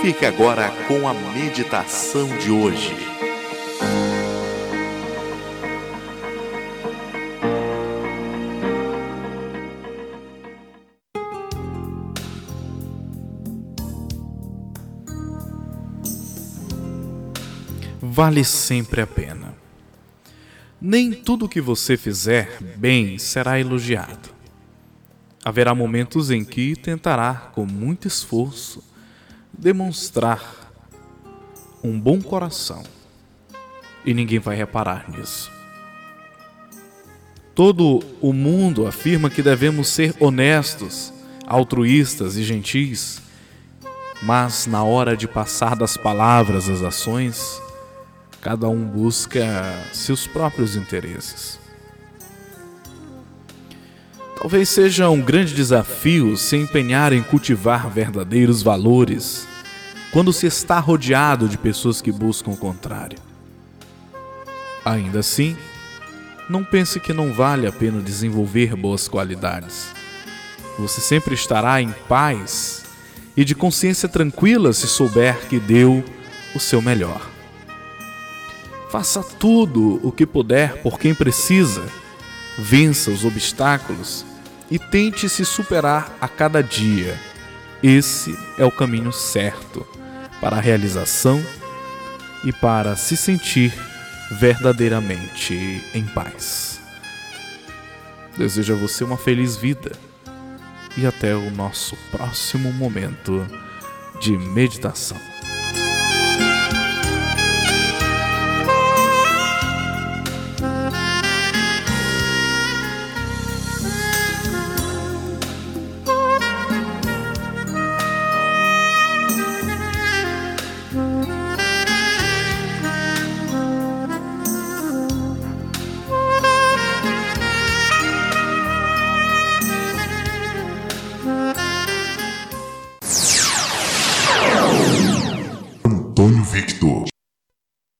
Fique agora com a meditação de hoje. Vale sempre a pena. Nem tudo que você fizer bem será elogiado. Haverá momentos em que tentará, com muito esforço, demonstrar um bom coração e ninguém vai reparar nisso. Todo o mundo afirma que devemos ser honestos, altruístas e gentis, mas na hora de passar das palavras às ações, cada um busca seus próprios interesses. Talvez seja um grande desafio se empenhar em cultivar verdadeiros valores quando se está rodeado de pessoas que buscam o contrário. Ainda assim, não pense que não vale a pena desenvolver boas qualidades. Você sempre estará em paz e de consciência tranquila se souber que deu o seu melhor. Faça tudo o que puder por quem precisa. Vença os obstáculos e tente se superar a cada dia. Esse é o caminho certo para a realização e para se sentir verdadeiramente em paz. Desejo a você uma feliz vida e até o nosso próximo momento de meditação. Victor.